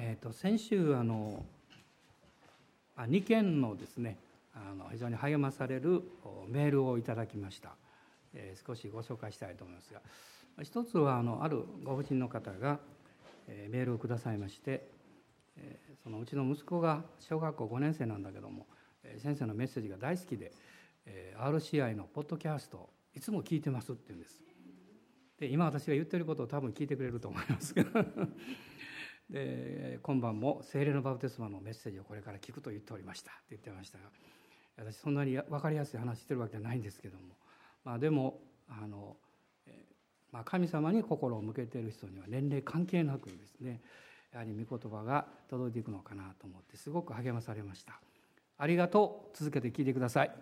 えーと、先週あの2件のですねあの非常に励まされるメールをいただきました、えー、少しご紹介したいと思いますが一つはあのあるご婦人の方が、えー、メールをくださいまして、えー、そのうちの息子が小学校5年生なんだけども、えー、先生のメッセージが大好きで、えー、RCI のポッドキャストいつも聞いてますって言うんです。で今私が言ってることを多分聞いてくれると思います。がで今晩も聖霊のバプテスマのメッセージをこれから聞くと言っておりました。って言ってましたが私そんなに分かりやすい話してるわけじゃないんですけども、まあ、でもあの、まあ、神様に心を向けている人には年齢関係なくですねやはり御言葉が届いていくのかなと思ってすごく励まされました。ありがとう。続けて聞いてください。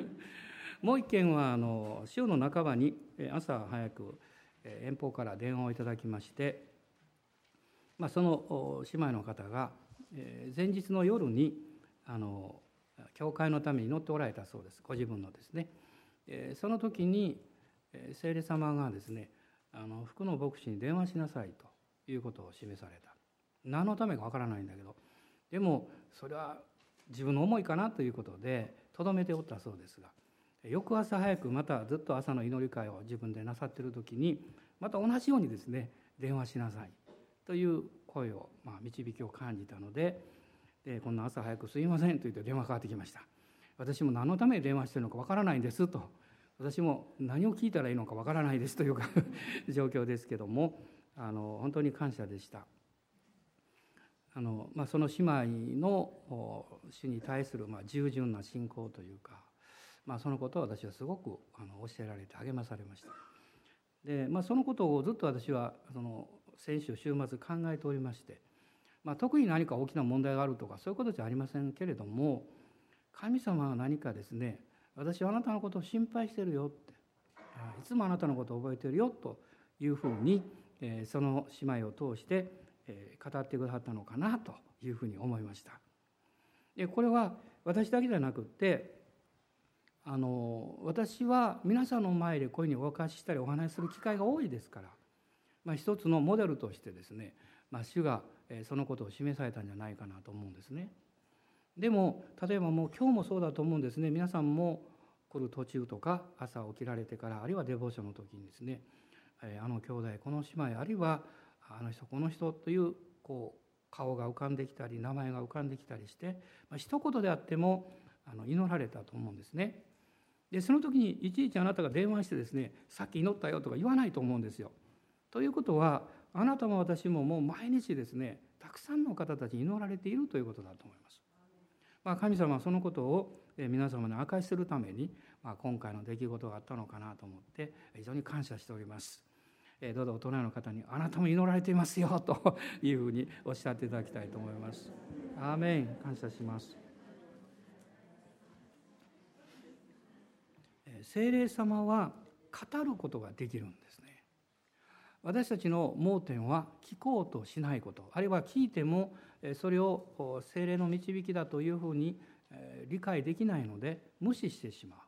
もう一件はあの週の半ばに朝早く遠方から電話をいただきましてまあ、その姉妹の方が前日の夜にあの教会のために祈っておられたそうです。ご自分のですね。その時に聖霊様がですねあの福の牧師に電話しなさいということを示された。何のためかわからないんだけど。でもそれは自分の思いかなということでとどめておったそうですが。翌朝早くまたずっと朝の祈り会を自分でなさってる時にまた同じようにですね電話しなさい。という声を、まあ、導きを感じたのででこんな朝早くすいませんと言って電話かかってきました。私も何のために電話してるのかわからないんですと。私も何を聞いたらいいのかわからないですというか 状況ですけどもあの本当に感謝でした。あの、まあ、その姉妹の主に対する、まあ、従順な信仰というか、まあ、そのことを私はすごくあの教えられて励まされました。で、まあ、そのことをずっと私はその先週週末考えておりまして、まあ、特に何か大きな問題があるとかそういうことじゃありませんけれども神様は何かですね私はあなたのことを心配してるよっていつもあなたのことを覚えてるよというふうにその姉妹を通して語ってくださったのかなというふうに思いました。でこれは私だけじゃなくってあの私は皆さんの前でこういうふうにお明かししたりお話しする機会が多いですからまあ、一つのモデルとしてですね、まあ、主がそのことを示されたんじゃないかなと思うんですね。でも例えばもう今日もそうだと思うんですね皆さんも来る途中とか朝起きられてからあるいはデボーションの時にですねあの兄弟この姉妹あるいはあの人この人というこう顔が浮かんできたり名前が浮かんできたりして、まあ、一言であってもあの祈られたと思うんですね。でその時にいちいちあなたが電話してですねさっき祈ったよとか言わないと思うんですよ。ということはあなたも私ももう毎日ですねたくさんの方たちに祈られているということだと思います。まあ、神様はそのことを皆様に明かしするために、まあ、今回の出来事があったのかなと思って非常に感謝しております。どうぞ大人の方に「あなたも祈られていますよ」というふうにおっしゃっていただきたいと思います。アーメン感謝します。聖霊様は語ることができるんですね。私たちの盲点は聞こうとしないこと。あるいは聞いてもそれを精霊の導きだというふうに理解できないので無視してしまう。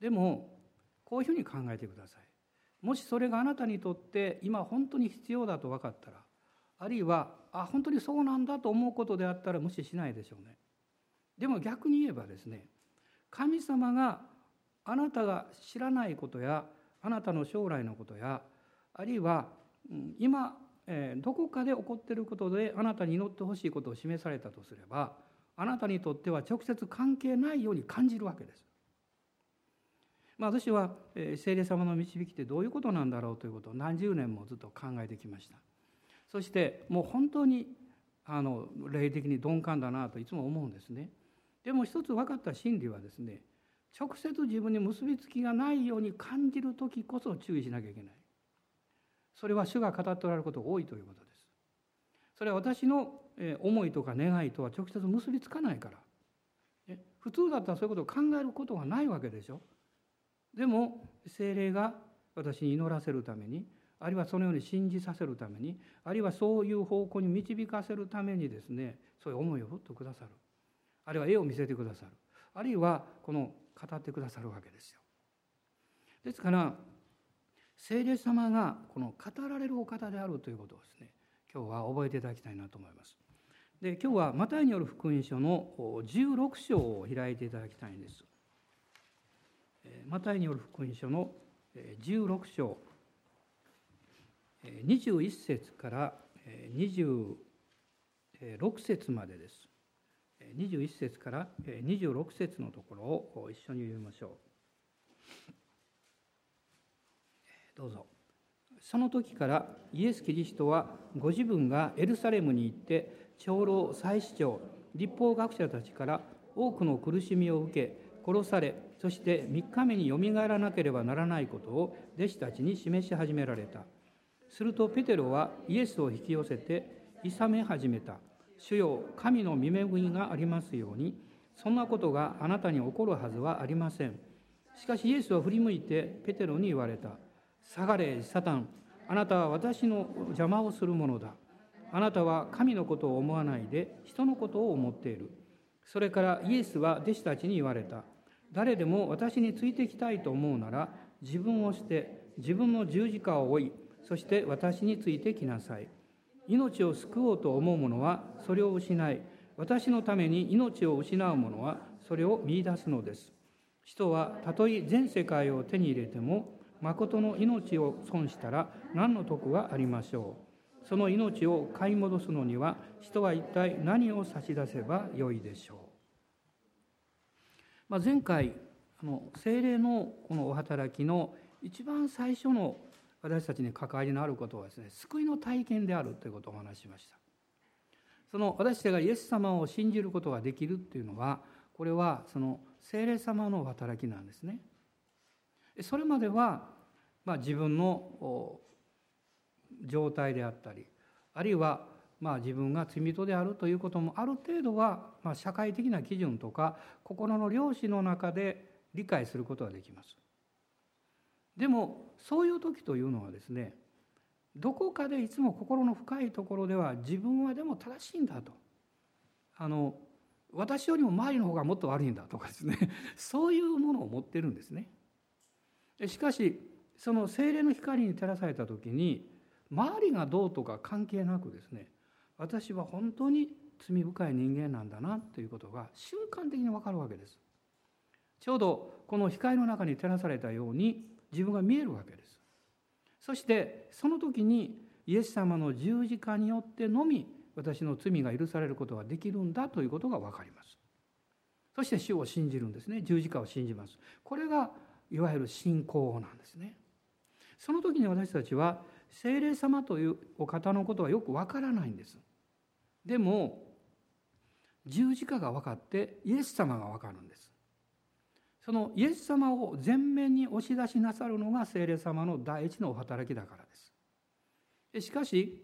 でもこういうふうに考えてください。もしそれがあなたにとって今本当に必要だと分かったらあるいはあ本当にそうなんだと思うことであったら無視しないでしょうね。でも逆に言えばですね神様があなたが知らないことやあなたの将来のことやあるいは今どこかで起こっていることであなたに祈ってほしいことを示されたとすればあなたにとっては直接関係ないように感じるわけです。まあ、私は聖霊様の導きってどういうことなんだろうということを何十年もずっと考えてきました。そしてもう本当にあの霊的に鈍感だなといつも思うんですね。でも一つ分かった真理はですね直接自分に結びつきがないように感じる時こそ注意しなきゃいけない。それは主が語っておられることが多いということです。それは私の思いとか願いとは直接結びつかないから。普通だったらそういうことを考えることがないわけでしょ。でも精霊が私に祈らせるためにあるいはそのように信じさせるためにあるいはそういう方向に導かせるためにですねそういう思いをふっとくださる。あるいは絵を見せてくださる。あるいはこの語ってくださるわけですよ。ですから聖霊様がこの語られるお方であるということをですね今日は覚えていただきたいなと思います。で今日はマタイによる福音書の16章を開いていただきたいんです。マタイによる福音書の16章21節から26節までです。21節から26節のところを一緒に読みましょう。どうぞ。その時からイエス・キリストはご自分がエルサレムに行って長老祭司長立法学者たちから多くの苦しみを受け殺されそして3日目によみがえらなければならないことを弟子たちに示し始められたするとペテロはイエスを引き寄せて諌め始めた主よ神の見恵みがありますようにそんなことがあなたに起こるはずはありません。しかしイエスは振り向いてペテロに言われた。下がれサタン。あなたは私の邪魔をするものだ。あなたは神のことを思わないで人のことを思っている。それからイエスは弟子たちに言われた。誰でも私についてきたいと思うなら自分をして自分の十字架を追いそして私についてきなさい。命を救おうと思う者はそれを失い私のために命を失う者はそれを見いだすのです。人はたとえ全世界を手に入れても誠の命を損したら何の得がありましょう。その命を買い戻すのには人は一体何を差し出せばよいでしょう、まあ、前回あの精霊のこのお働きの一番最初の私たちに関わりのあることはですね救いの体験であるということをお話しましたその私たちがイエス様を信じることができるっていうのはこれはその精霊様の働きなんですねそれまでは、まあ、自分の状態であったりあるいはまあ自分が罪人であるということもある程度はまあ社会的な基準とか心の良心の中で理解することができます。でもそういう時というのはですねどこかでいつも心の深いところでは自分はでも正しいんだとあの私よりも周りの方がもっと悪いんだとかですね そういうものを持ってるんですね。しかしその精霊の光に照らされた時に周りがどうとか関係なくですね私は本当に罪深い人間なんだなということが瞬間的に分かるわけです。ちょうどこの光の中に照らされたように自分が見えるわけです。そしてその時にイエス様の十字架によってのみ私の罪が許されることができるんだということが分かります。そして主を信じるんですね十字架を信じます。これがいわゆる信仰なんですね。その時に私たちは聖霊様というお方のことはよくわからないんです。でも十字架が分かってイエス様が分かるんです。そのイエス様を前面に押し出しなさるのが聖霊様の第一のお働きだからです。しかし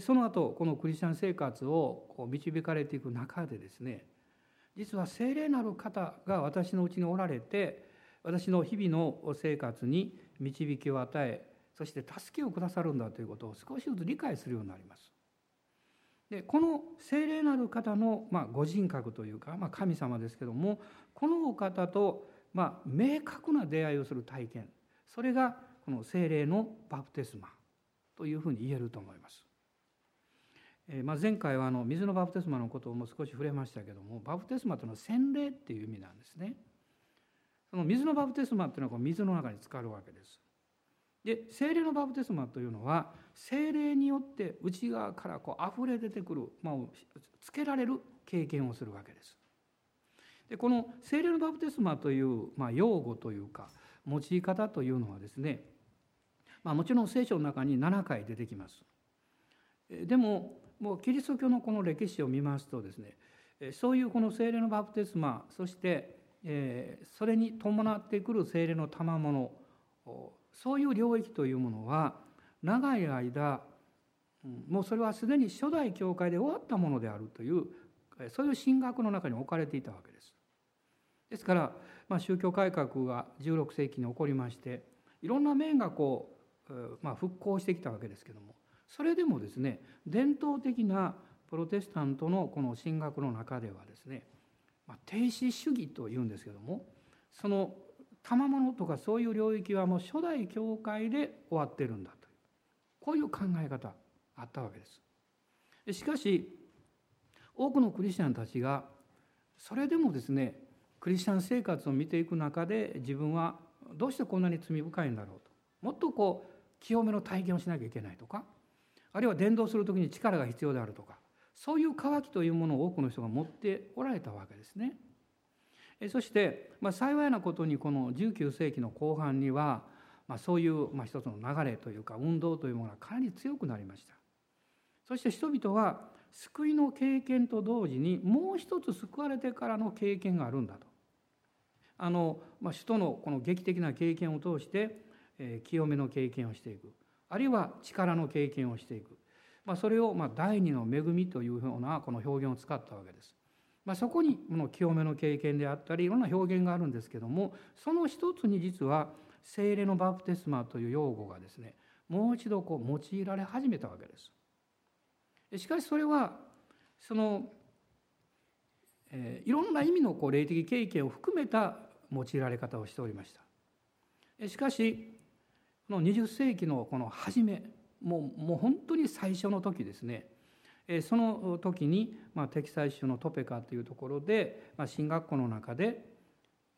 その後このクリスチャン生活を導かれていく中でですね実は聖霊なる方が私のうちにおられて私の日々の生活に導きを与えそして助けをくださるんだということを少しずつ理解するようになります。でこの聖霊なる方の、まあ、ご人格というか、まあ、神様ですけどもこのお方と、まあ、明確な出会いをする体験それがこの聖霊のバプテスマというふうに言えると思います。えーまあ、前回はあの水のバプテスマのことをも少し触れましたけどもバプテスマというのは洗礼っていう意味なんですね。その水のバプテスマっていうのはこう水の中に浸かるわけです。で精霊のバプテスマというのは精霊によって内側からこう溢れ出てくる、まあ、つけられる経験をするわけです。でこの精霊のバプテスマという、まあ、用語というか用い方というのはですね、まあ、もちろん聖書の中に7回出てきます。でももうキリスト教のこの歴史を見ますとですねそういうこの精霊のバプテスマそしてそれに伴ってくる精霊の賜物そういう領域というものは長い間もうそれはすでに初代教会で終わったものであるというそういう神学の中に置かれていたわけです。ですから、まあ、宗教改革が16世紀に起こりましていろんな面がこう、まあ、復興してきたわけですけどもそれでもですね伝統的なプロテスタントのこの神学の中ではですねまあ、停止主義というんですけどもその賜物とかそういう領域はもう初代教会で終わってるんだというこういう考え方あったわけです。しかし多くのクリスチャンたちがそれでもですねクリスチャン生活を見ていく中で自分はどうしてこんなに罪深いんだろうともっとこう清めの体験をしなきゃいけないとかあるいは伝道する時に力が必要であるとかそういう渇きというものを多くの人が持っておられたわけですね。そして、まあ、幸いなことにこの19世紀の後半には、まあ、そういう、まあ、一つの流れというか運動というものがかなり強くなりました。そして人々は救いの経験と同時にもう一つ救われてからの経験があるんだと。あの、まあ、首都のこの劇的な経験を通して、えー、清めの経験をしていくあるいは力の経験をしていく、まあ、それをまあ第二の恵みというようなこの表現を使ったわけです。まあ、そこにこの清めの経験であったりいろんな表現があるんですけどもその一つに実は精霊のバプテスマという用語がですねもう一度こう用いられ始めたわけです。しかしそれはその、えー、いろんな意味のこう霊的経験を含めた用いられ方をしておりました。しかしこの20世紀のこの初めもうもう本当に最初の時ですねその時に、まあ、テキサイ州のトペカというところで、まあ、進学校の中で、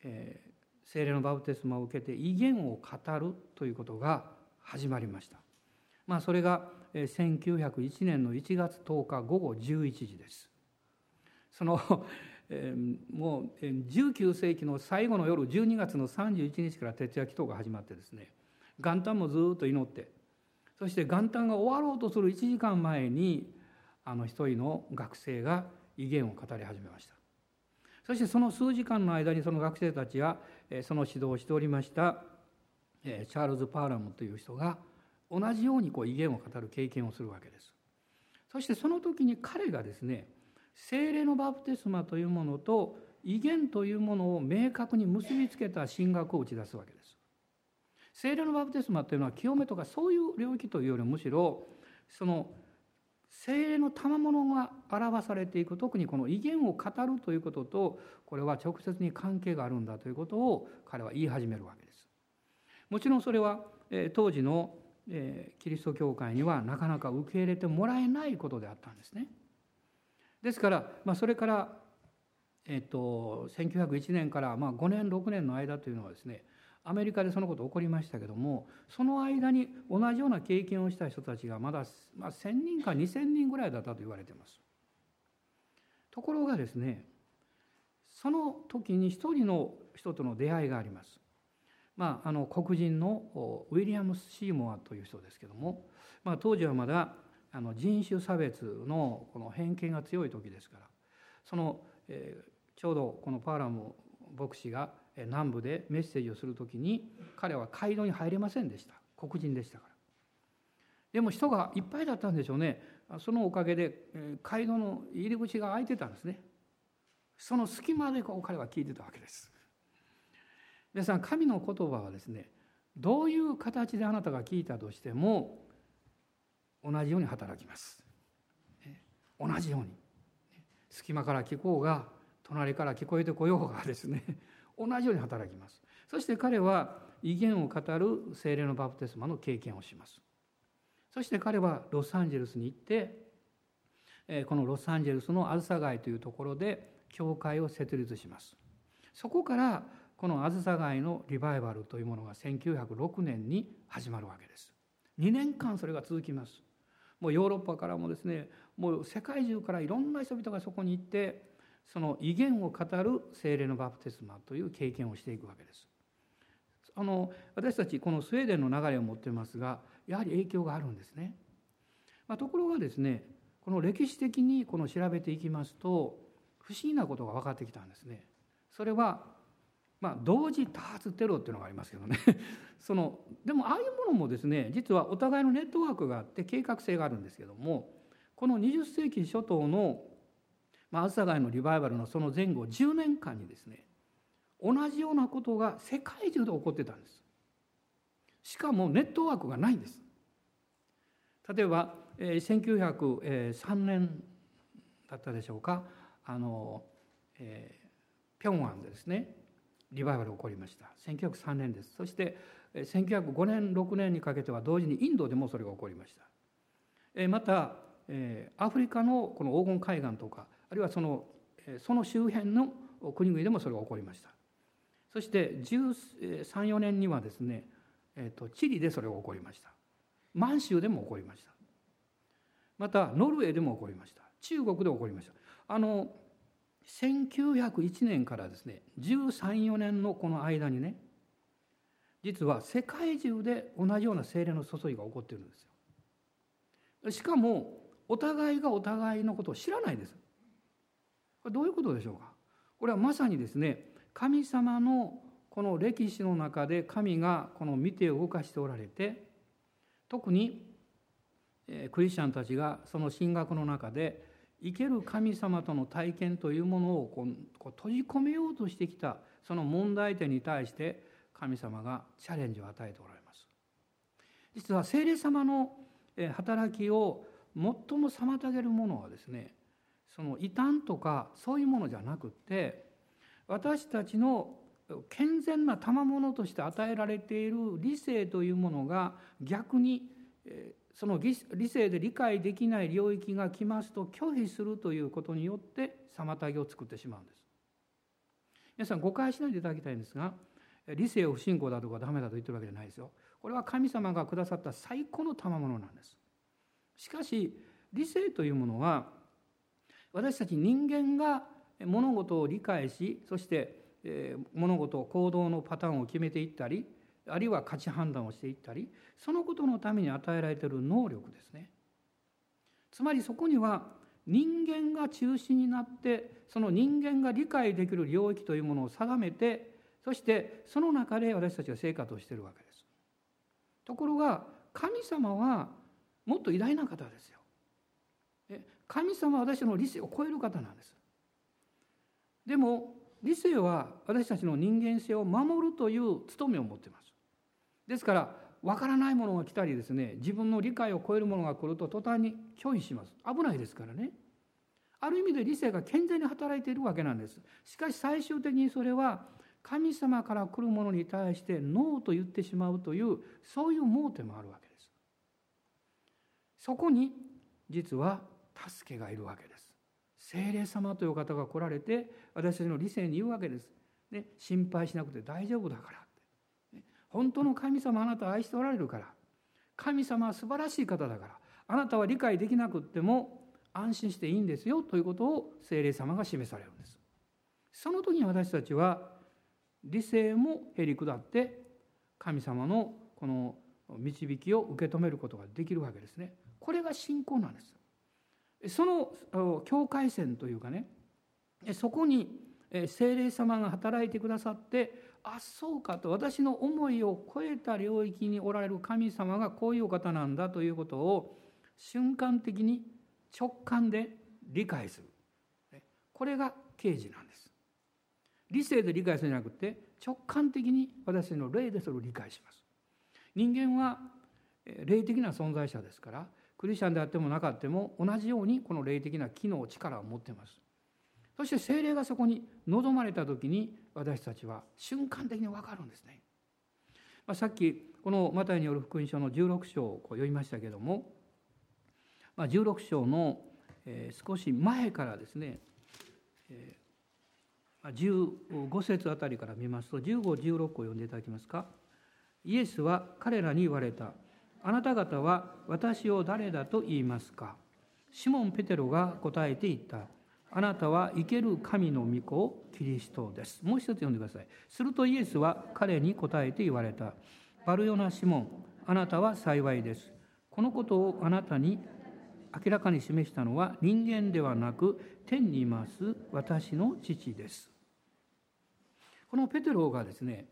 えー、精霊のバプテスマを受けて威厳を語るということが始まりました。まあ、それが1901年の1月10日午後11時です。その えもう19世紀の最後の夜12月の31日から徹夜祈祷が始まってですね元旦もずっと祈ってそして元旦が終わろうとする1時間前にあの一人の学生が威厳を語り始めました。そしてその数時間の間にその学生たちはその指導をしておりましたチャールズ・パーラムという人が同じようにこう威厳を語る経験をするわけです。そしてその時に彼がですね精霊のバプテスマというものと威厳というものを明確に結びつけた神学を打ち出すわけです精霊のバプテスマというのは清めとかそういう領域というよりむしろその精霊の賜物が表されていく特にこの威厳を語るということとこれは直接に関係があるんだということを彼は言い始めるわけです。もちろんそれは当時のキリスト教会にはなかなか受け入れてもらえないことであったんですね。ですから、まあ、それから、えっと、1901年からまあ5年6年の間というのはですねアメリカでそのこと起こりましたけどもその間に同じような経験をした人たちがまだ、まあ、1,000人か2,000人ぐらいだったと言われています。ところがですねその時に一人の人との出会いがあります。まあ、あの黒人のウィリアムス・シーモアという人ですけども、まあ、当時はまだあの人種差別のこの偏見が強い時ですからその、えー、ちょうどこのパーラム牧師が南部でメッセージをする時に彼は街道に入れませんでした。黒人でしたから。でも人がいっぱいだったんでしょうね。そのおかげで街道の入り口が開いてたんですね。その隙間でこう彼は聞いてたわけです。皆さん神の言葉はですねどういう形であなたが聞いたとしても同じように働きます。同じように。隙間から聞こうが隣から聞こえてこようがですね。同じように働きます。そして彼は威厳を語る精霊のバプテスマの経験をします。そして彼はロサンゼルスに行ってこのロサンゼルスのあずさ街というところで教会を設立します。そこからこのあずさ街のリバイバルというものが1906年に始まるわけです。2年間それが続きます。もうヨーロッパからもですねもう世界中からいろんな人々がそこに行ってその威厳を語る精霊のバプテスマという経験をしていくわけです。あの私たちこのスウェーデンの流れを持っていますがやはり影響があるんですね。まあ、ところがですねこの歴史的にこの調べていきますと不思議なことが分かってきたんですね。それはまあ、同時多発テロっていうのがありますけどね。そのでもああいうものもですね実はお互いのネットワークがあって計画性があるんですけどもこの20世紀初頭のまあ、朝霞のリバイバルのその前後10年間にですね同じようなことが世界中で起こってたんです。しかもネットワークがないんです。例えば、えー、1903年だったでしょうか。あの、えー、ピョンアンでですねリバイバル起こりました。1903年です。そして1905年6年にかけては同時にインドでもそれが起こりました。また、アフリカのこの黄金海岸とかあるいはそのその周辺の国々でもそれが起こりました。そして1314年にはですね、えーと、チリでそれが起こりました。満州でも起こりました。またノルウェーでも起こりました。中国で起こりました。あの1901年からですね134年のこの間にね実は世界中で同じような精霊の注ぎが起こってるんですよ。しかもお互いがお互いのことを知らないです。どういうことでしょうか？これはまさにですね神様のこの歴史の中で神がこの見て動かしておられて特にクリスチャンたちがその神学の中で生ける神様との体験というものをこうこう閉じ込めようとしてきたその問題点に対して神様がチャレンジを与えておられます。実は聖霊様の働きを最も妨げるものはですねその異端とかそういうものじゃなくって私たちの健全な賜物として与えられている理性というものが逆にその理性で理解できない領域が来ますと拒否するということによって妨げを作ってしまうんです。皆さん誤解しないでいただきたいんですが理性を不信仰だとかダメだと言ってるわけじゃないですよ。これは神様がくださった最高の賜物なんです。しかし理性というものは私たち人間が物事を理解しそして物事行動のパターンを決めていったりあるいは価値判断をしていったりそのことのために与えられている能力ですね。つまりそこには人間が中心になってその人間が理解できる領域というものを定めてそしてその中で私たちは生活をしているわけです。ところが神様はもっと偉大な方ですよ。神様は私の理性を超える方なんです。でも理性は私たちの人間性を守るという務めを持っています。ですから分からないものが来たりですね自分の理解を超えるものが来ると途端に拒否します。危ないですからね。ある意味で理性が健全に働いているわけなんです。しかし最終的にそれは神様から来るものに対してノーと言ってしまうというそういう盲点もあるわけです。そこに実は助けがいるわけです。聖霊様という方が来られて私たちの理性に言うわけです、ね、心配しなくて大丈夫だから。本当の神様あなたを愛しておられるから。神様は素晴らしい方だから。あなたは理解できなくっても安心していいんですよということを聖霊様が示されるんです。その時に私たちは理性もへり下って神様のこの導きを受け止めることができるわけですね。これが信仰なんです。その境界線というかねそこに聖霊様が働いてくださってあそうかと。私の思いを超えた領域におられる神様がこういうお方なんだということを瞬間的に直感で理解する。これが刑事なんです。理性で理解するんじゃなくて直感的に私の霊でそれを理解します。人間は霊的な存在者ですからクリスチャンであってもなかっても同じようにこの霊的な機能力を持っています。そして精霊がそこに望まれた時に私たちは瞬間的に分かるんですね。まあ、さっきこのマタイによる福音書の16章を読みましたけども、まあ、16章の、少し前からですね、15節あたりから見ますと1516を読んでいただけますか。イエスは彼らに言われた。あなた方は私を誰だと言いますか。シモン・ペテロが答えて言った。あなたは生ける神の御子キリストです。もう一つ読んでください。するとイエスは彼に答えて言われた。バルヨナ・シモンあなたは幸いです。このことをあなたに明らかに示したのは人間ではなく天にいます私の父です。このペテロがですね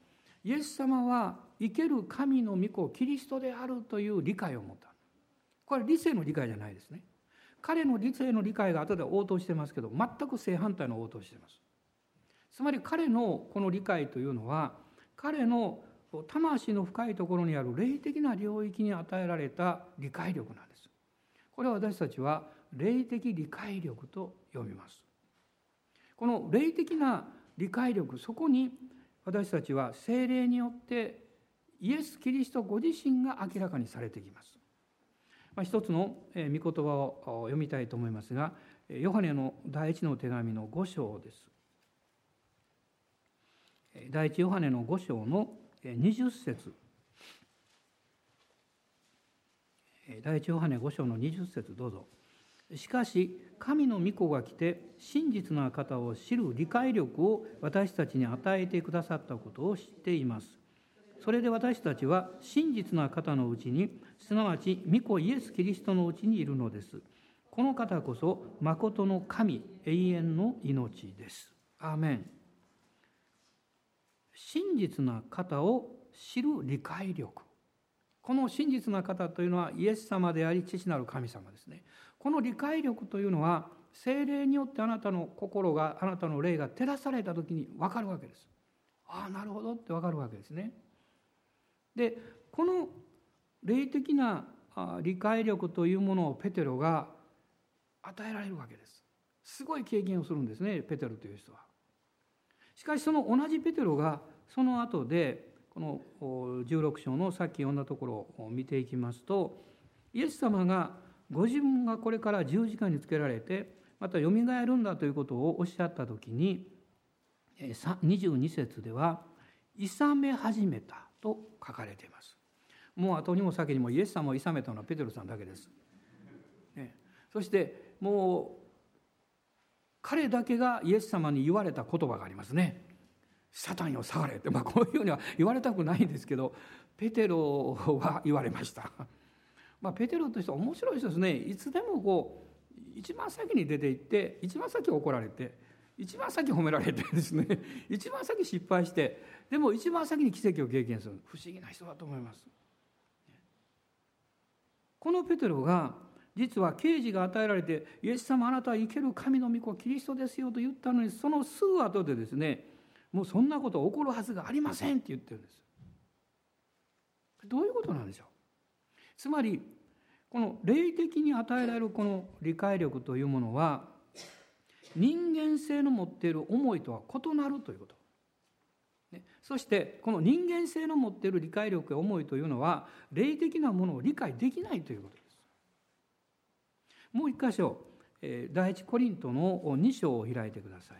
イエス様は生ける神の御子キリストであるという理解を持った。これ理性の理解じゃないですね。彼の理性の理解が後で応答してますけど全く正反対の応答してます。つまり彼のこの理解というのは彼の魂の深いところにある霊的な領域に与えられた理解力なんです。これは私たちは霊的理解力と呼びます。この霊的な理解力そこに私たちは精霊によってイエス・キリストご自身が明らかにされてきます。まあ、一つの御言葉を読みたいと思いますがヨハネの第一の手紙の5章です。第一ヨハネの5章の20節。第一ヨハネ5章の20節どうぞ。しかし神の御子が来て真実な方を知る理解力を私たちに与えてくださったことを知っています。それで私たちは真実な方のうちにすなわち御子イエス・キリストのうちにいるのです。この方こそ誠の神永遠の命です。アーメン。真実な方を知る理解力。この真実な方というのはイエス様であり父なる神様ですね。この理解力というのは精霊によってあなたの心があなたの霊が照らされた時に分かるわけです。ああなるほどって分かるわけですね。でこの霊的な理解力というものをペテロが与えられるわけですすごい経験をするんですねペテロという人はしかしその同じペテロがその後でこの16章のさっき読んだところを見ていきますとイエス様がご自分がこれから十字架につけられてまたよみがえるんだということをおっしゃった時に22節では「勇め始めた」と書かれています。もう後にも先にもイエス様を勇めたのはペテロさんだけです。ね、そしてもう彼だけがイエス様に言われた言葉がありますね。サタンよ下がれって、まあ、こういうふうには言われたくないんですけどペテロは言われました。まあ、ペテロとしては面白い人ですねいつでもこう一番先に出て行って一番先怒られて一番先褒められてですね一番先失敗してでも一番先に奇跡を経験する不思議な人だと思います。このペテロが実は刑事が与えられて「イエス様あなたは生ける神の御子キリストですよ」と言ったのにそのすぐ後でですねもうそんなこと起こるはずがありませんって言ってるんです。どういうことなんでしょう？つまりこの霊的に与えられるこの理解力というものは人間性の持っている思いとは異なるということ。そしてこの人間性の持っている理解力や思いというのは霊的なものを理解できないということです。もう一箇所第一コリントの2章を開いてください。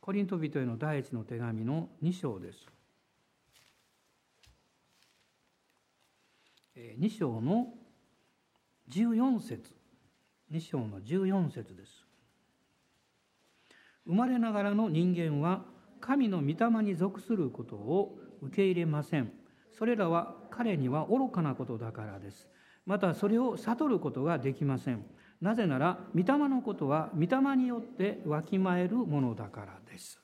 コリント人への第一の手紙の2章です。2章の14節2章の14節です生まれながらの人間は神の御霊に属することを受け入れません。それらは彼には愚かなことだからです。またそれを悟ることができません。なぜなら御霊のことは御霊によってわきまえるものだからです。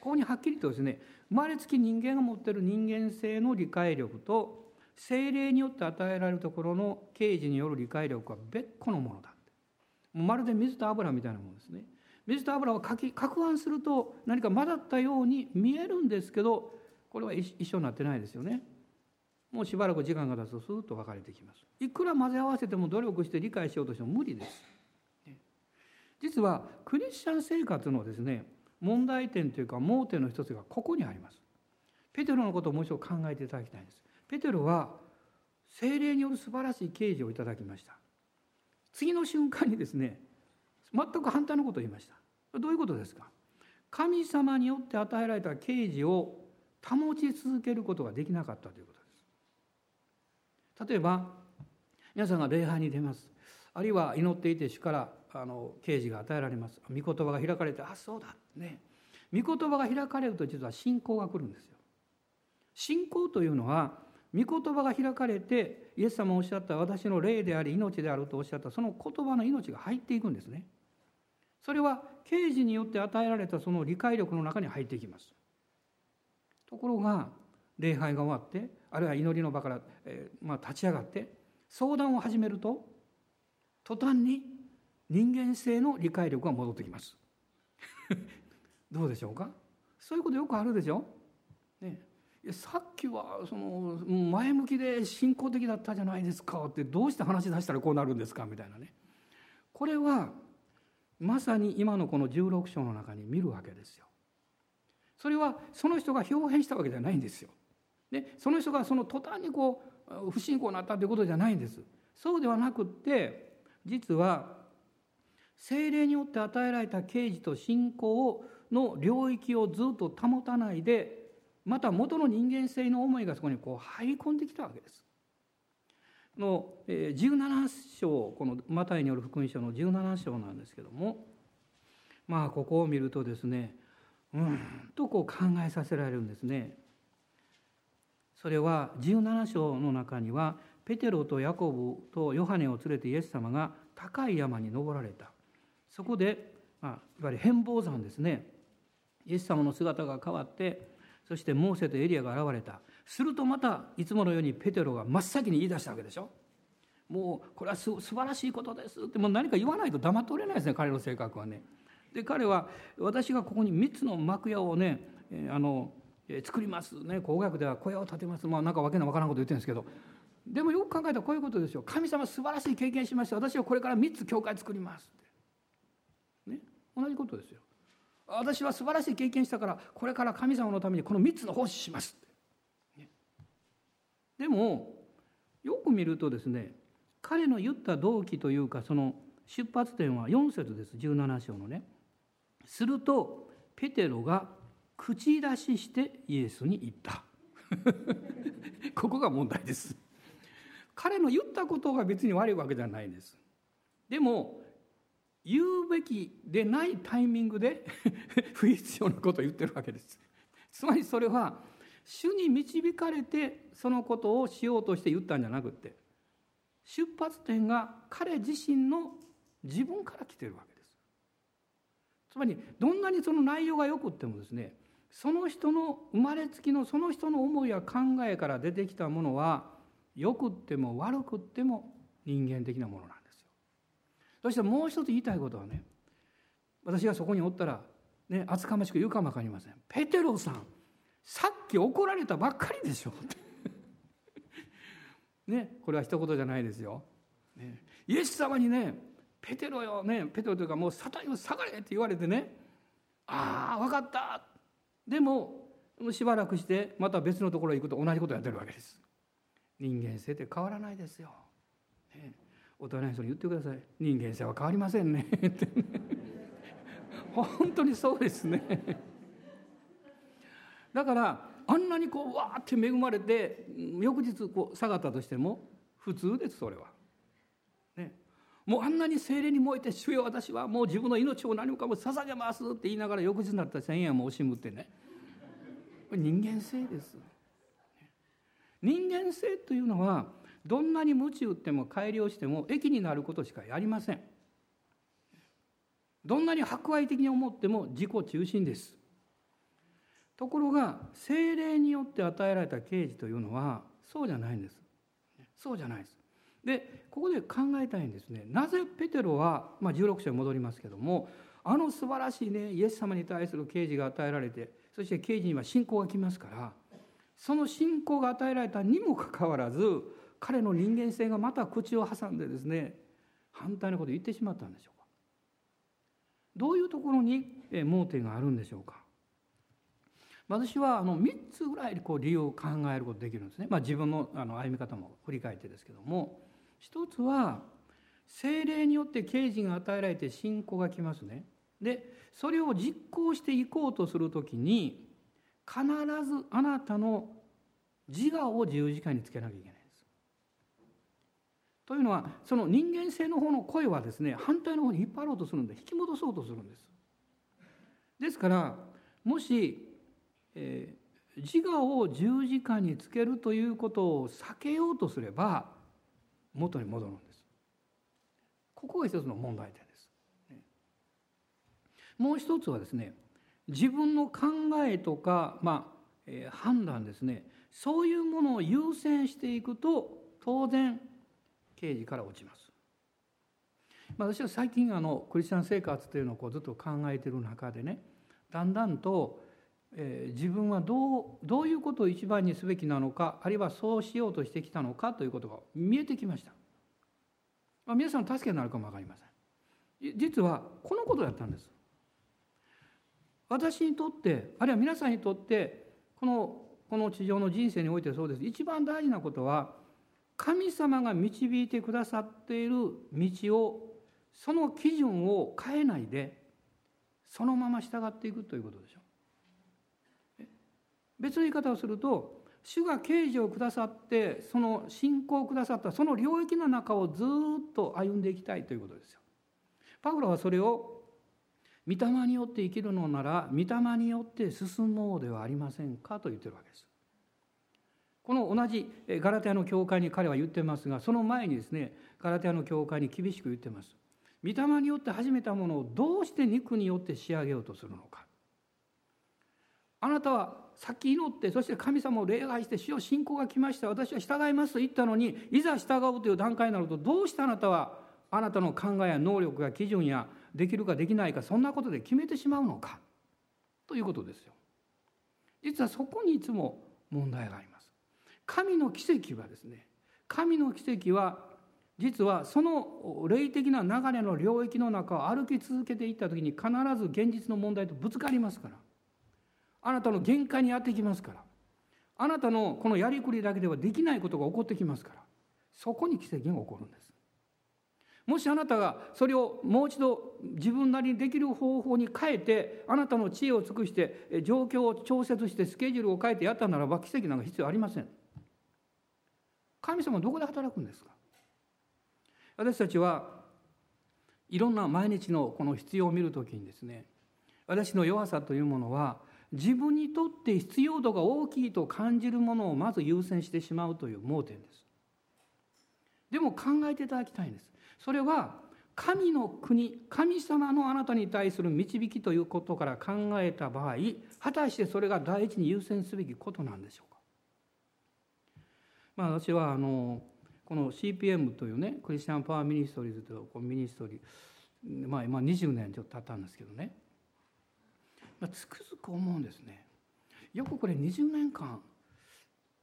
ここにはっきりとですね生まれつき人間が持っている人間性の理解力と精霊によって与えられるところの刑事による理解力は別個のものだまるで水と油みたいなものですね。水と油をかき攪拌すると何か混ざったように見えるんですけどこれは一緒になってないですよね。もうしばらく時間が経つとスーッと分かれてきます。いくら混ぜ合わせても努力して理解しようとしても無理です。実はクリスチャン生活のですね問題点というか盲点の一つがここにあります。ペテロのことをもう一度考えていただきたいんです。ペテロは精霊による素晴らしい啓示をいただきました。次の瞬間にですね全く反対のことを言いました。どういうことですか？神様によって与えられた啓示を保ち続けることができなかったということです。例えば皆さんが礼拝に出ます。あるいは祈っていて主からあの啓示が与えられます。御言葉が開かれてあそうだ。ね。御言葉が開かれると実は信仰が来るんですよ。信仰というのは御言葉が開かれてイエス様おっしゃった私の霊であり命であるとおっしゃったその言葉の命が入っていくんですね。それは刑事によって与えられたその理解力の中に入っていきます。ところが礼拝が終わってあるいは祈りの場から、えー、まあ、立ち上がって相談を始めると途端に人間性の理解力が戻ってきます。どうでしょうか？そういうことよくあるでしょ、ね、さっきはその前向きで信仰的だったじゃないですかってどうして話し出したらこうなるんですか？みたいなね。これはまさに今のこの16章の中に見るわけですよ。それはその人が表変したわけじゃないんですよ。でその人がその途端にこう不信仰になったということじゃないんです。そうではなくって実は精霊によって与えられた啓示と信仰の領域をずっと保たないでまた元の人間性の思いがそこにこう入り込んできたわけです。の17章このマタイによる福音書の17章なんですけどもまあここを見るとですねうんとこう考えさせられるんですね。それは17章の中にはペテロとヤコブとヨハネを連れてイエス様が高い山に登られた。そこで、まあ、いわゆる変貌山ですね。イエス様の姿が変わってそしてモーセとエリアが現れた。するとまたいつものようにペテロが真っ先に言い出したわけでしょ。もうこれはす素晴らしいことですってもう何か言わないと黙っておれないですね彼の性格はね。で彼は私がここに3つの幕屋をねあの作りますね工学では小屋を建てますまあなんかわけのわからんこと言ってるんですけど。でもよく考えたらこういうことですよ。神様素晴らしい経験しました。私はこれから3つ教会作りますって。ね同じことですよ。私は素晴らしい経験したからこれから神様のためにこの3つの奉仕しますって、でもよく見るとですね彼の言った動機というかその出発点は4節です17章のね。するとペテロが口出ししてイエスに言った。ここが問題です。彼の言ったことが別に悪いわけじゃないんです。でも言うべきでないタイミングで 不必要なことを言ってるわけです。つまりそれは主に導かれてそのことをしようとして言ったんじゃなくて出発点が彼自身の自分から来てるわけですつまりどんなにその内容がよくってもですねその人の生まれつきのその人の思いや考えから出てきたものはよくっても悪くっても人間的なものなんですよ。そしてもう一つ言いたいことはね私がそこにおったらね厚かましく言うかも分かりません。ペテロさんさっき怒られたばっかりでしょ。ねこれは一言じゃないですよ。ね、イエス様にねペテロよねペテロというかもうサタンよ下がれって言われてねああ分かった。でもしばらくしてまた別のところへ行くと同じことをやってるわけです。人間性って変わらないですよ、ね、お互い人に言ってください。人間性は変わりませんね。っ て本当にそうですね。だからあんなにこうわーって恵まれて翌日こう下がったとしても普通ですそれは。ね、もうあんなに精霊に燃えて「主よ私はもう自分の命を何もかも捧げます」って言いながら翌日になったら1,000円も惜しむってね人間性です。人間性というのはどんなに鞭打っても改良しても益になることしかやりません。どんなに博愛的に思っても自己中心です。ところが精霊によって与えられた啓示というのはそうじゃないんです。そうじゃないです。でここで考えたいんですねなぜペテロは、まあ、16章に戻りますけどもあの素晴らしいねイエス様に対する啓示が与えられてそして啓示には信仰が来ますからその信仰が与えられたにもかかわらず彼の人間性がまた口を挟んでですね反対のことを言ってしまったんでしょうかどういうところに盲点があるんでしょうか私はあの3つぐらいこう理由を考えることできるんですね、まあ、自分のあの歩み方も振り返ってですけども一つは精霊によって啓示が与えられて信仰が来ますねでそれを実行していこうとする時に必ずあなたの自我を十字架につけなきゃいけないです。というのはその人間性の方の声はですね反対の方に引っ張ろうとするんで引き戻そうとするんです。ですからもし、えー、自我を十字架につけるということを避けようとすれば元に戻るんです。ここが一つの問題点です。もう一つはですね自分の考えとか、まあえー、判断ですねそういうものを優先していくと当然刑事から落ちます。まあ、私は最近あのクリスチャン生活というのをこうずっと考えている中でねだんだんと、えー、自分はどうどういうことを一番にすべきなのかあるいはそうしようとしてきたのかということが見えてきました。まあ、皆さんの助けになるかも分かりません。実はこのことだったんです。私にとってあるいは皆さんにとってこのこの地上の人生においてそうです一番大事なことは神様が導いてくださっている道をその基準を変えないでそのまま従っていくということでしょう別の言い方をすると主が啓示をくださってその信仰をくださったその領域の中をずっと歩んでいきたいということですよ。パウロはそれを御霊によって生きるのなら御霊によって進もうではありませんかと言ってるわけです。この同じガラテヤの教会に彼は言ってますがその前にですねガラテヤの教会に厳しく言ってます。御霊によって始めたものをどうして肉によって仕上げようとするのか。あなたはさっき祈ってそして神様を礼拝して主よ信仰が来ました私は従いますと言ったのにいざ従うという段階になるとどうしてあなたはあなたの考えや能力や基準やできるかできないかそんなことで決めてしまうのかということですよ。実はそこにいつも問題があります。神の奇跡はですね神の奇跡は実はその霊的な流れの領域の中を歩き続けていった時に必ず現実の問題とぶつかりますからあなたの限界にやってきますから。あなたのこのやりくりだけではできないことが起こってきますから。そこに奇跡が起こるんです。もしあなたがそれをもう一度自分なりにできる方法に変えてあなたの知恵を尽くして状況を調節してスケジュールを変えてやったならば奇跡なんか必要ありません。神様はどこで働くんですか？私たちはいろんな毎日のこの必要を見るときにですね私の弱さというものは自分にとって必要度が大きいと感じるものをまず優先してしまうという盲点です。でも考えていただきたいんです。それは神の国神様のあなたに対する導きということから考えた場合果たしてそれが第一に優先すべきことなんでしょうか。まあ私はあのこの CPM というねクリスチャンパワーミニストリーズというミニストリーまあ今20年ちょっと経ったんですけどね。つくづく思うんですね。よくこれ20年間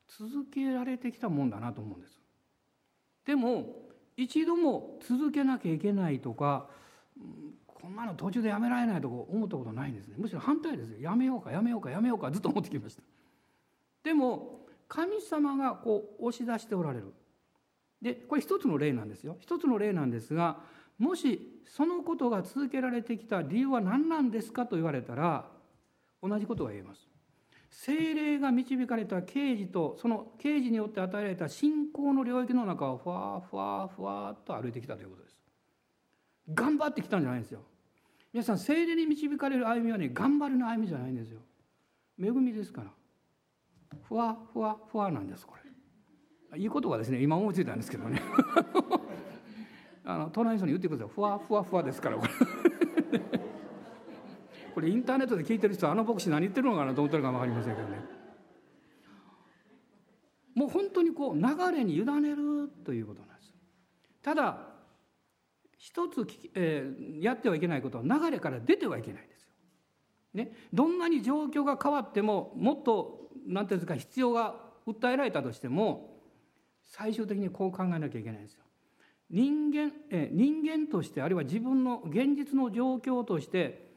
続けられてきたもんだなと思うんです。でも一度も続けなきゃいけないとかこんなの途中でやめられないとか思ったことないんですね。むしろ反対ですよ。やめようかやめようかやめようかずっと思ってきました。でも神様がこう押し出しておられる。でこれ一つの例なんですよ。一つの例なんですがもしそのことが続けられてきた理由は何なんですかと言われたら同じことが言えます。精霊が導かれた刑事とその刑事によって与えられた信仰の領域の中をふわふわふわっと歩いてきたということです。頑張ってきたんじゃないんですよ。皆さん精霊に導かれる歩みはね頑張りの歩みじゃないんですよ。恵みですから。ふわふわふわなんですこれ。いいことはですね今思いついたんですけどね。あの隣の人に言ってください。ふわふわふわですからこれ。これインターネットで聞いてる人あの牧師何言ってるのかなと思ってるかも分かりませんけどね。もう本当にこう流れに委ねるということなんです。ただ一つ、えー、やってはいけないことは流れから出てはいけないんですよ、ね、どんなに状況が変わってももっと何ていうんですか必要が訴えられたとしても最終的にこう考えなきゃいけないんですよ。人間え人間としてあるいは自分の現実の状況として、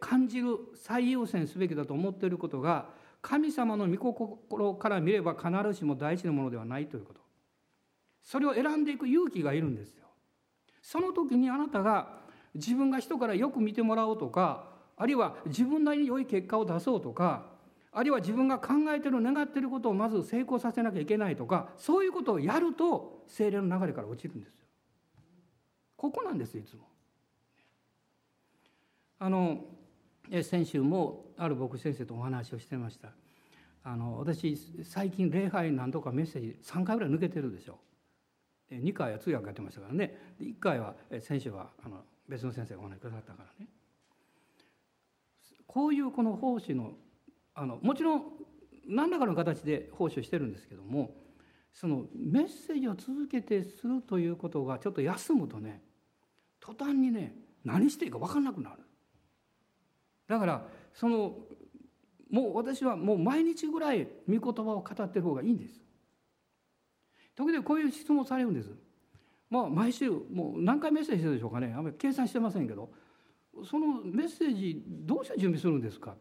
感じる最優先すべきだと思っていることが神様の御心から見れば必ずしも大事なものではないということ。それを選んでいく勇気がいるんですよ。その時にあなたが自分が人からよく見てもらおうとかあるいは自分なりに良い結果を出そうとかあるいは自分が考えてる願ってることをまず成功させなきゃいけないとかそういうことをやると精霊の流れから落ちるんです。ここなんですいつも。あの先週もある牧師先生とお話をしてました。あの私最近礼拝何とかメッセージ3回ぐらい抜けてるでしょ。2回は通訳やってましたからね。1回は先週はあの別の先生がお話しくださったからね。こういうこの奉仕のあのもちろん何らかの形で奉仕をしてるんですけどもそのメッセージを続けてするということがちょっと休むとね途端にね何していいか分かんなくなる。だからそのもう私はもう毎日ぐらい御言葉を語ってる方がいいんです。時々こういう質問されるんです。まあ毎週もう何回メッセージしてるでしょうかね。あんまり計算してませんけど。そのメッセージどうして準備するんですかって。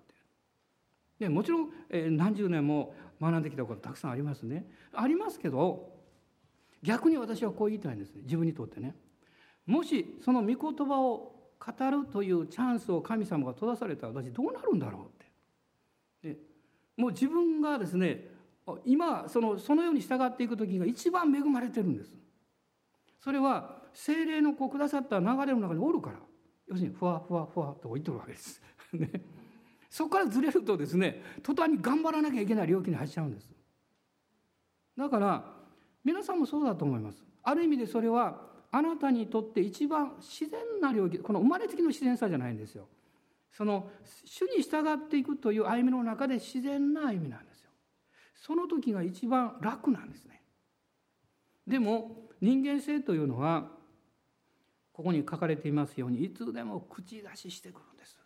でもちろん、え、何十年も学んできたことたくさんありますね。ありますけど逆に私はこう言いたいんです。ね自分にとってね。もしその御言葉を語るというチャンスを神様が閉ざされたら私どうなるんだろうって。でもう自分がですね今そのそのように従っていく時が一番恵まれてるんです。それは精霊のこうくださった流れの中におるから。要するにふわふわふわと置いてるわけです、ね、そこからずれるとですね途端に頑張らなきゃいけない領域に入っちゃうんです。だから皆さんもそうだと思います。ある意味でそれはあなたにとって一番自然な領域この生まれつきの自然さじゃないんですよ。その主に従っていくという歩みの中で自然な歩みなんですよ。その時が一番楽なんですね。でも人間性というのはここに書かれていますようにいつでも口出ししてくるんです。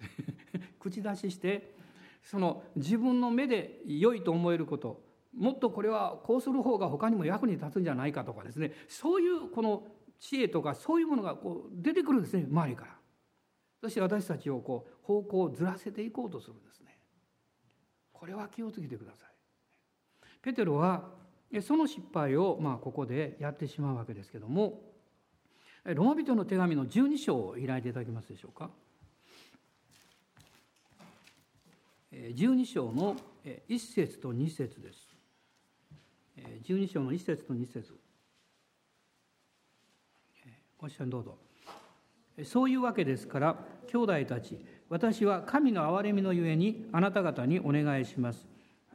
口出ししてその自分の目で良いと思えることもっとこれはこうする方が他にも役に立つんじゃないかとかですね。そういうこの知恵とかそういうものがこう出てくるんですね。周りから。そして私たちをこう方向をずらせていこうとするんですね。これは気をつけてください。ペテロはその失敗をまあここでやってしまうわけですけども。ロマ人の手紙の12章を開いていただけますでしょうか。12章の1節と2節です。12章の1節と2節。ご一緒にどうぞ。そういうわけですから兄弟たち私は神の憐れみのゆえにあなた方にお願いします。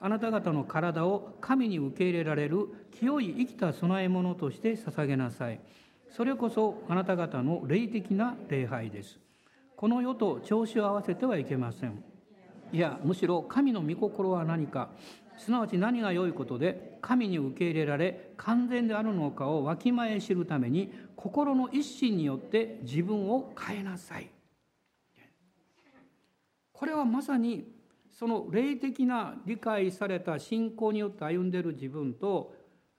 あなた方の体を神に受け入れられる清い生きた供え物として捧げなさい。それこそあなた方の霊的な礼拝です。この世と調子を合わせてはいけません。いやむしろ神の御心は何か。すなわち何が良いことで神に受け入れられ完全であるのかをわきまえ知るために心の一心によって自分を変えなさいこれはまさにその霊的な理解された信仰によって歩んでいる自分と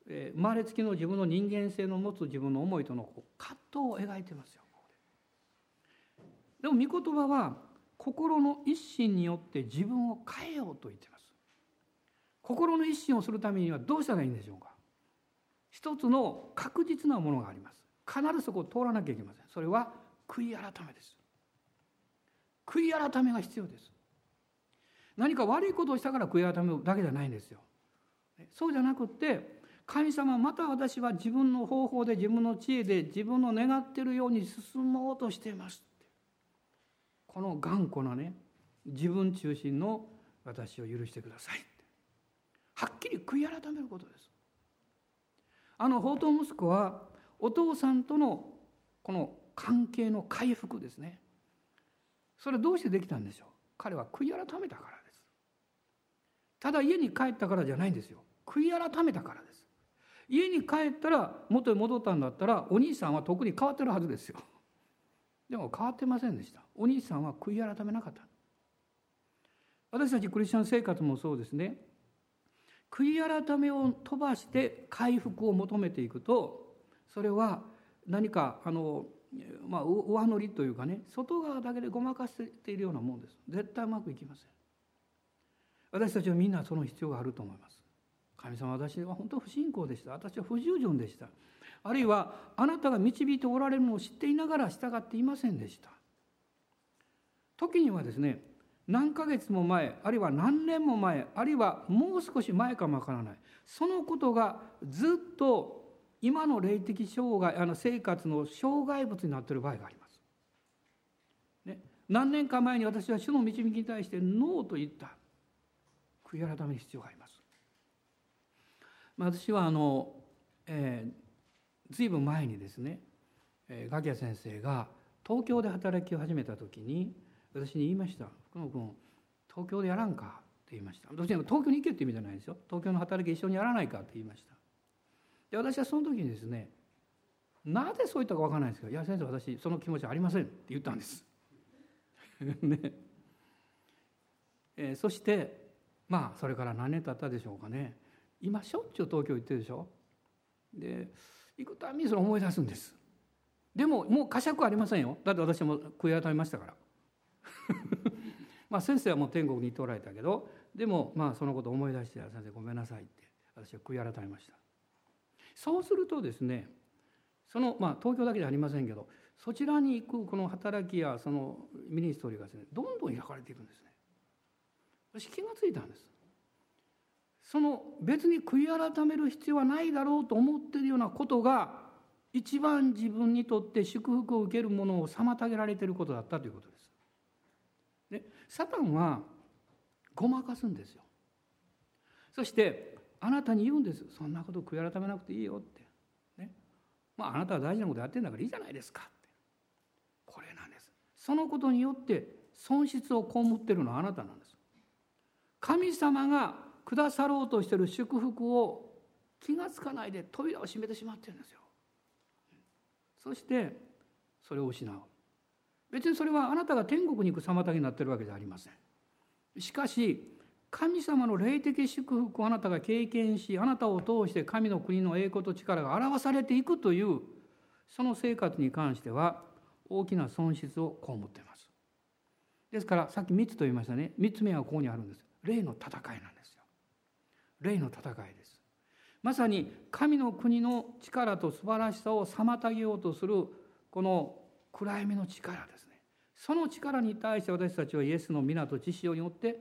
生まれつきの自分の人間性の持つ自分の思いとの葛藤を描いてますよ。でも御言葉は心の一心によって自分を変えようと言って。心の一心をするためにはどうしたらいいんでしょうか？一つの確実なものがあります。必ずそこを通らなきゃいけません。それは悔い改めです。悔い改めが必要です。何か悪いことをしたから悔い改めだけじゃないんですよ。そうじゃなくって神様また私は自分の方法で自分の知恵で自分の願ってるように進もうとしていますこの頑固なね自分中心の私を許してください。はっきり悔い改めることです。あの宝刀息子はお父さんとのこの関係の回復ですね。それどうしてできたんでしょう？彼は悔い改めたからです。ただ家に帰ったからじゃないんですよ。悔い改めたからです。家に帰ったら元に戻ったんだったらお兄さんは特に変わってるはずですよ。でも変わってませんでした。お兄さんは悔い改めなかった。私たちクリスチャン生活もそうですね。悔い改めを飛ばして回復を求めていくとそれは何かあの、まあ、上乗りというかね外側だけでごまかせているようなもんです。絶対うまくいきません。私たちはみんなその必要があると思います。神様私は本当不信仰でした。私は不従順でした。あるいはあなたが導いておられるのを知っていながら従っていませんでした。時にはですね何ヶ月も前あるいは何年も前あるいはもう少し前かもわからないそのことがずっと今の霊的障害あの生活の障害物になっている場合があります。ね、何年か前に私は主の導きに対してノーと言った悔い改める必要があります。まあ私はあの、えー、随分前にですね、えー、ガキヤ先生が東京で働きを始めた時に私に言いました「福野君東京でやらんか」って言いました。どうして東京に行けって意味じゃないですよ。東京の働き一緒にやらないかって言いました。で私はその時にですねなぜそう言ったか分からないですけど「いや先生私その気持ちありません」って言ったんです。ね。えー、そしてまあそれから何年経ったでしょうかね。今しょっちゅう東京行ってるでしょ。で行くたびにそれ思い出すんです。でももう呵責ありませんよ。だって私も悔い改めましたから。まあ先生はもう天国に行っておられたけどでもまあそのことを思い出して「先生ごめんなさい」って私は悔い改めました。そうするとですねそのまあ東京だけじゃありませんけどそちらに行くこの働きやそのミニストリーがですねどんどん開かれていくんですね。私気がついたんです。その別に悔い改める必要はないだろうと思っているようなことが一番自分にとって祝福を受けるものを妨げられていることだったということ。サタンはごまかすんですよ。そしてあなたに言うんです。そんなこと悔い改めなくていいよって。ね。まあ、あなたは大事なことやってるんだからいいじゃないですかって。これなんです。そのことによって損失を被ってるのはあなたなんです。神様がくださろうとしている祝福を気が付かないで扉を閉めてしまってるんですよ。そしてそれを失う。別にそれはあなたが天国に行く妨げになっているわけじゃありません。しかし神様の霊的祝福をあなたが経験しあなたを通して神の国の栄光と力が表されていくというその生活に関しては大きな損失を被っています。ですからさっき3つと言いましたね。3つ目はここにあるんです。霊の戦いなんですよ。霊の戦いです。まさに神の国の力と素晴らしさを妨げようとするこの暗闇の力ですねその力に対して私たちはイエスの皆と知識によって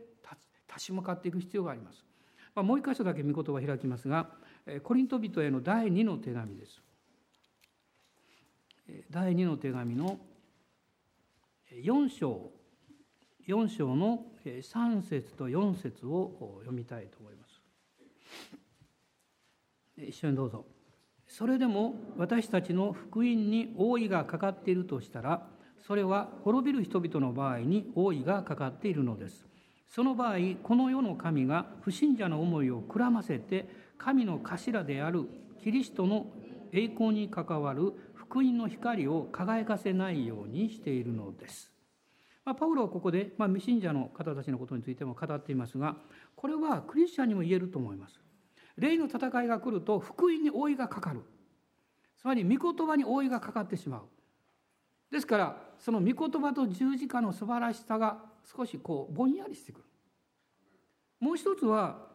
立ち向かっていく必要があります、まあ、もう一箇所だけ御言葉開きますがコリント人への第2の手紙です第2の手紙の4章4章の3節と4節を読みたいと思います。一緒にどうぞ。それでも私たちの福音に王位がかかっているとしたら、それは滅びる人々の場合に王位がかかっているのです。その場合、この世の神が不信者の思いをくらませて、神の頭であるキリストの栄光に関わる福音の光を輝かせないようにしているのです。まあ、パウロはここで、まあ、未信者の方たちのことについても語っていますがこれはクリスチャンにも言えると思います霊の戦いが来ると福音に覆いがかかるつまり御言葉に覆いがかかってしまうですからその御言葉と十字架の素晴らしさが少しこうぼんやりしてくるもう一つは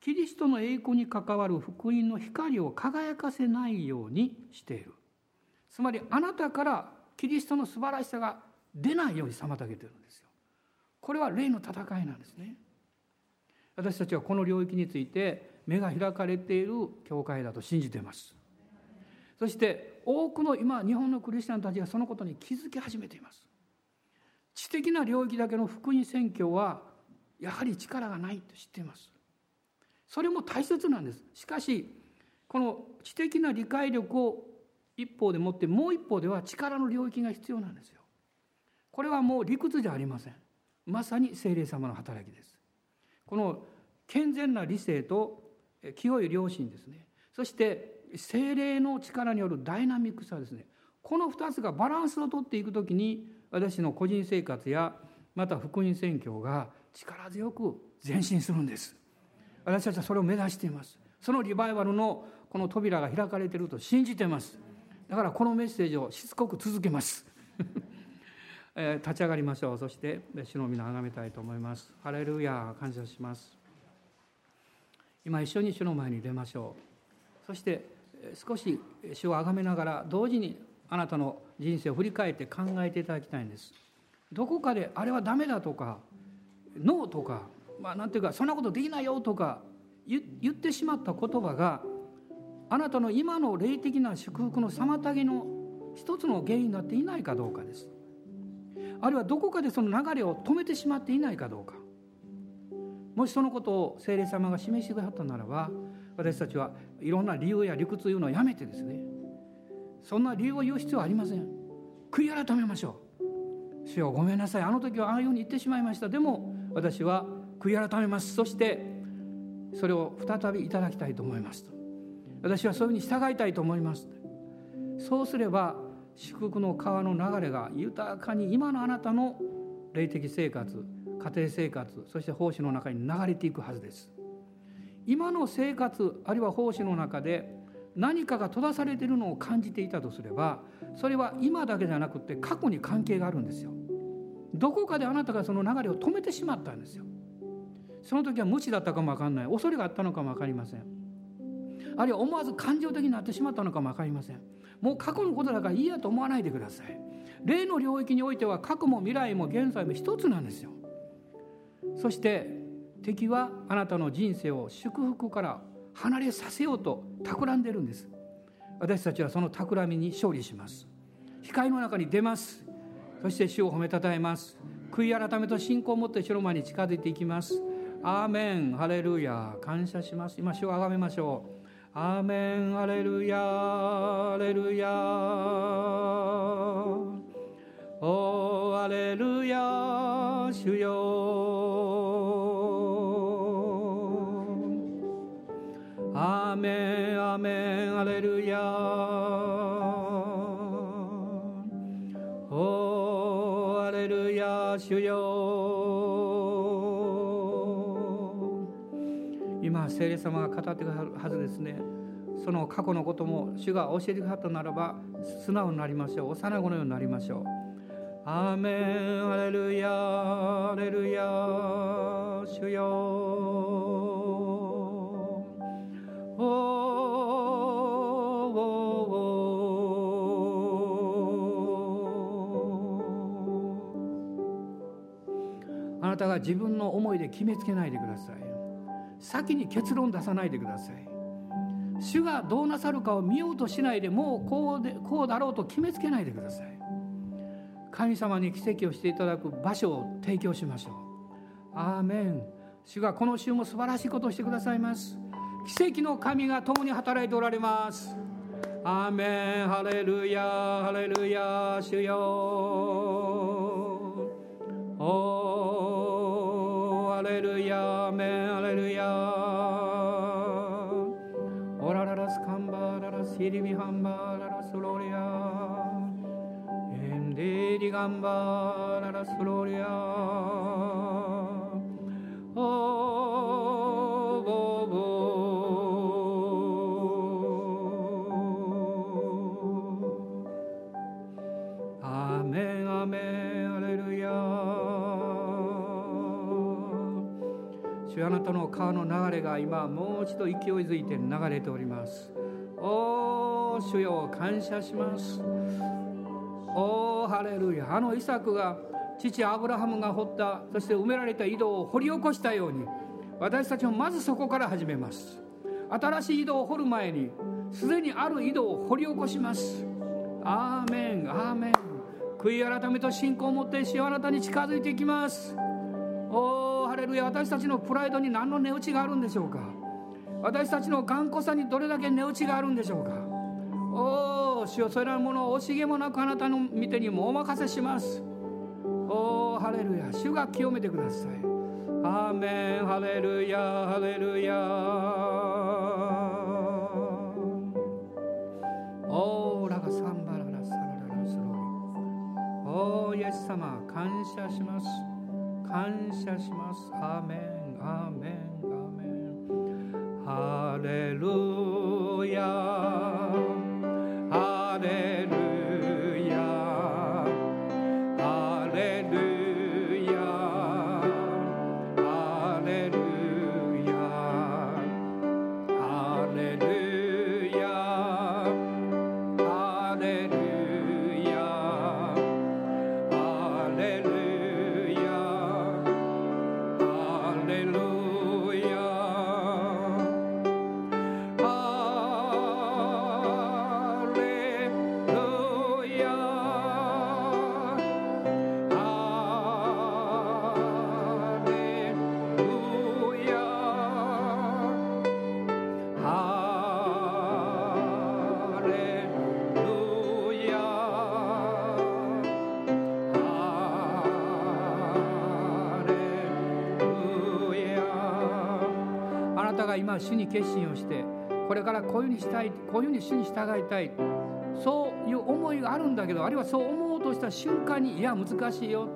キリストの栄光に関わる福音の光を輝かせないようにしているつまりあなたからキリストの素晴らしさが出ないように妨げてるんですよ。これは霊の戦いなんですね。私たちはこの領域について目が開かれている教会だと信じています。そして多くの今日本のクリスチャンたちがそのことに気づき始めています。知的な領域だけの福音宣教はやはり力がないと知っています。それも大切なんです。しかしこの知的な理解力を一方でもってもう一方では力の領域が必要なんですよ。これはもう理屈じゃありませんまさに聖霊様の働きですこの健全な理性と清い良心ですね。そして精霊の力によるダイナミックさですね。この2つがバランスをとっていく時に私の個人生活やまた福音宣教が力強く前進するんです。私たちはそれを目指しています。そのリバイバルのこの扉が開かれていると信じています。だからこのメッセージをしつこく続けます。立ち上がりましょう。そして主の皆を崇めたいと思います。ハレルヤ感謝します。今一緒に主の前に出ましょう。そして少し主を崇めながら同時にあなたの人生を振り返って考えていただきたいんです。どこかであれはダメだとかノーとかまあなんていうかそんなことできないよとか言ってしまった言葉があなたの今の霊的な祝福の妨げの一つの原因になっていないかどうかです。あるいはどこかでその流れを止めてしまっていないかどうか。もしそのことを聖霊様が示してくださったならば私たちはいろんな理由や理屈を言うのをやめてですねそんな理由を言う必要はありません。悔い改めましょう。主よごめんなさい。あの時はああいうふうに言ってしまいました。でも私は悔い改めます。そしてそれを再びいただきたいと思いますと。私はそういうふうに従いたいと思います。そうすれば祝福の川の流れが豊かに今のあなたの霊的生活家庭生活そして奉仕の中に流れていくはずです。今の生活あるいは奉仕の中で何かが閉ざされているのを感じていたとすればそれは今だけじゃなくて過去に関係があるんですよ。どこかであなたがその流れを止めてしまったんですよ。その時は無知だったかも分かんない。恐れがあったのかも分かりません。あるいは思わず感情的になってしまったのかも分かりません。もう過去のことだからいいやと思わないでください。霊の領域においては過去も未来も現在も一つなんですよ。そして敵はあなたの人生を祝福から離れさせようと企んでるんです。私たちはその企みに勝利します。光の中に出ます。そして主を褒めたたえます。悔い改めと信仰を持って主の前に近づいていきます。アーメン。ハレルヤ感謝します。今主をあがめましょう。アーメン。ハレルヤハレルヤおハレルヤ主よメンアメンハレルヤおハレルヤ主よ今聖霊様が語ってくださるはずですねその過去のことも主が教えてくださったならば素直になりましょう幼子のようになりましょうアーメンアレルヤアレルヤ主よなたが自分の思いで決めつけないでください。先に結論出さないでください。主がどうなさるかを見ようとしないでもうこうでこうだろうと決めつけないでください。神様に奇跡をしていただく場所を提供しましょう。アーメン。主がこの週も素晴らしいことをしてくださいます。奇跡の神が共に働いておられます。アーメン。ハレルヤハレルヤ主よ。アレルヤーメンアレルヤオラララスカンバララシリミハンバララスロリアエンデリガンバララスロリア主あなたの川の流れが今もう一度勢いづいて流れております。おー主よ感謝します。おーハレルヤ。あのイサクが父アブラハムが掘ったそして埋められた井戸を掘り起こしたように私たちもまずそこから始めます。新しい井戸を掘る前にすでにある井戸を掘り起こします。アーメンアーメン。悔い改めと信仰を持って主よあなたに近づいていきます。おーハレルヤ私たちのプライドに何の値打ちがあるんでしょうか？私たちの頑固さにどれだけ値打ちがあるんでしょうか？おお主よそれらのものを惜しげもなくあなたの見てにもお任せします。おおハレルヤ。主が清めてください。アーメン。ハレルヤ。ハレルヤ。オーラがサンバララサラララスロリおーイエス様感謝します。感謝します 아멘 아멘 아멘. 할렐루야. 主に決心をしてこれからこういうふうにしたいこういうふうに主に従いたい。そういう思いがあるんだけどあるいはそう思おうとした瞬間にいや難しいよ。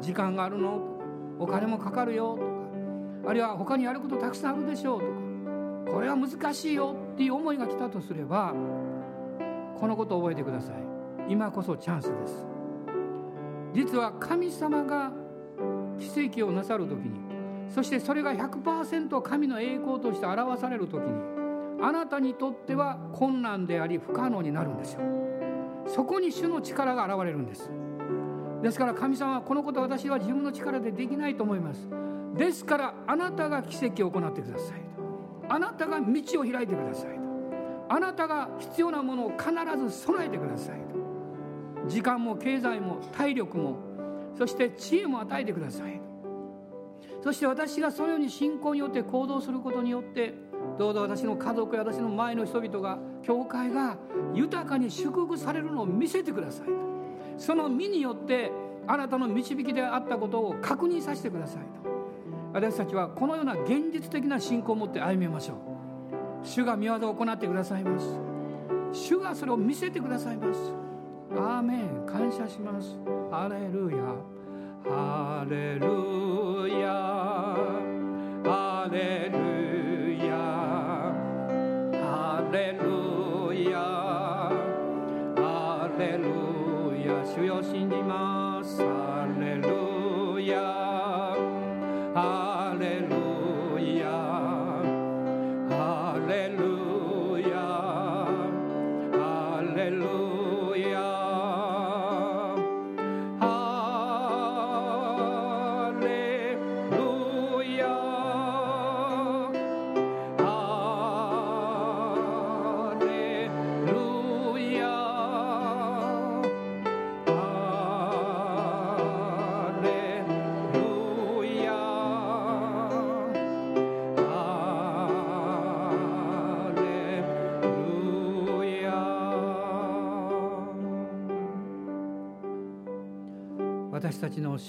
時間があるの。お金もかかるよ。とか。あるいは他にやることたくさんあるでしょう。とか。これは難しいよ。っていう思いが来たとすればこのことを覚えてください。今こそチャンスです。実は神様が奇跡をなさる時にそしてそれが100%神の栄光として表される時にあなたにとっては困難であり不可能になるんですよ。そこに主の力が現れるんです。ですから神様はこのこと私は自分の力でできないと思います。ですからあなたが奇跡を行ってくださいあなたが道を開いてくださいあなたが必要なものを必ず備えてください時間も経済も体力もそして知恵も与えてくださいそして私がそのように信仰によって行動することによってどうぞ私の家族や私の前の人々が教会が豊かに祝福されるのを見せてください。その身によってあなたの導きであったことを確認させてくださいと。私たちはこのような現実的な信仰を持って歩みましょう。主が見業を行ってくださいます。主がそれを見せてくださいます。アーメン。感謝します。ハレルヤ。ハレルヤハレルヤハレルヤハレルヤ主よ信じます。ハレルヤ